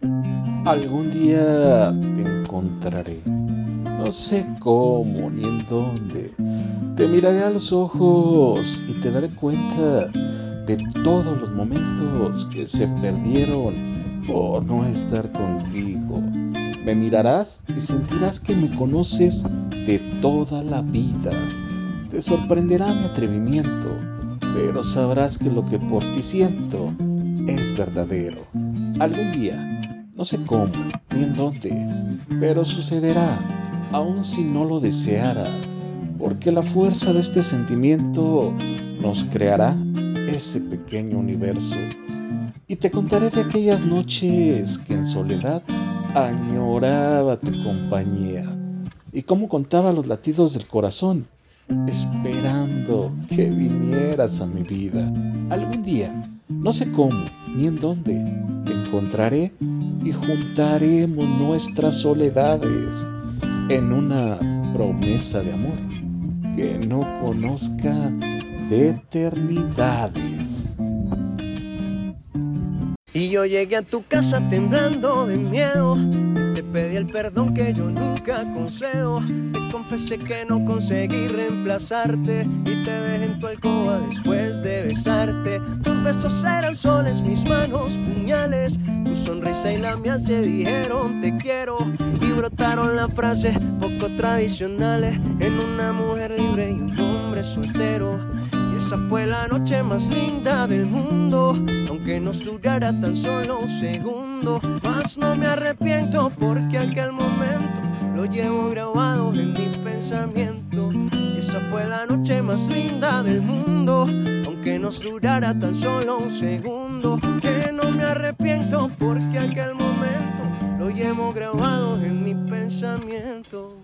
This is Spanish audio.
Algún día te encontraré, no sé cómo ni en dónde. Te miraré a los ojos y te daré cuenta de todos los momentos que se perdieron por no estar contigo. Me mirarás y sentirás que me conoces de toda la vida. Te sorprenderá mi atrevimiento, pero sabrás que lo que por ti siento es verdadero. Algún día no sé cómo ni en dónde, pero sucederá, aun si no lo deseara, porque la fuerza de este sentimiento nos creará ese pequeño universo. Y te contaré de aquellas noches que en soledad añoraba tu compañía y cómo contaba los latidos del corazón, esperando que vinieras a mi vida. Algún día, no sé cómo ni en dónde, te encontraré y juntaremos nuestras soledades en una promesa de amor que no conozca de eternidades. Y yo llegué a tu casa temblando de miedo. Te pedí el perdón que yo nunca concedo. Te confesé que no conseguí reemplazarte. Y te dejé en tu alcoba después de besarte. Besos eran soles, mis manos puñales. Tu sonrisa y la mía se dijeron te quiero. Y brotaron las frases poco tradicionales en una mujer libre y un hombre soltero. Y esa fue la noche más linda del mundo. Aunque nos durara tan solo un segundo. Más no me arrepiento porque aquel momento lo llevo grabado en mi pensamiento. Esa fue la noche más linda del mundo, aunque nos durara tan solo un segundo. Que no me arrepiento porque aquel momento lo llevo grabado en mi pensamiento.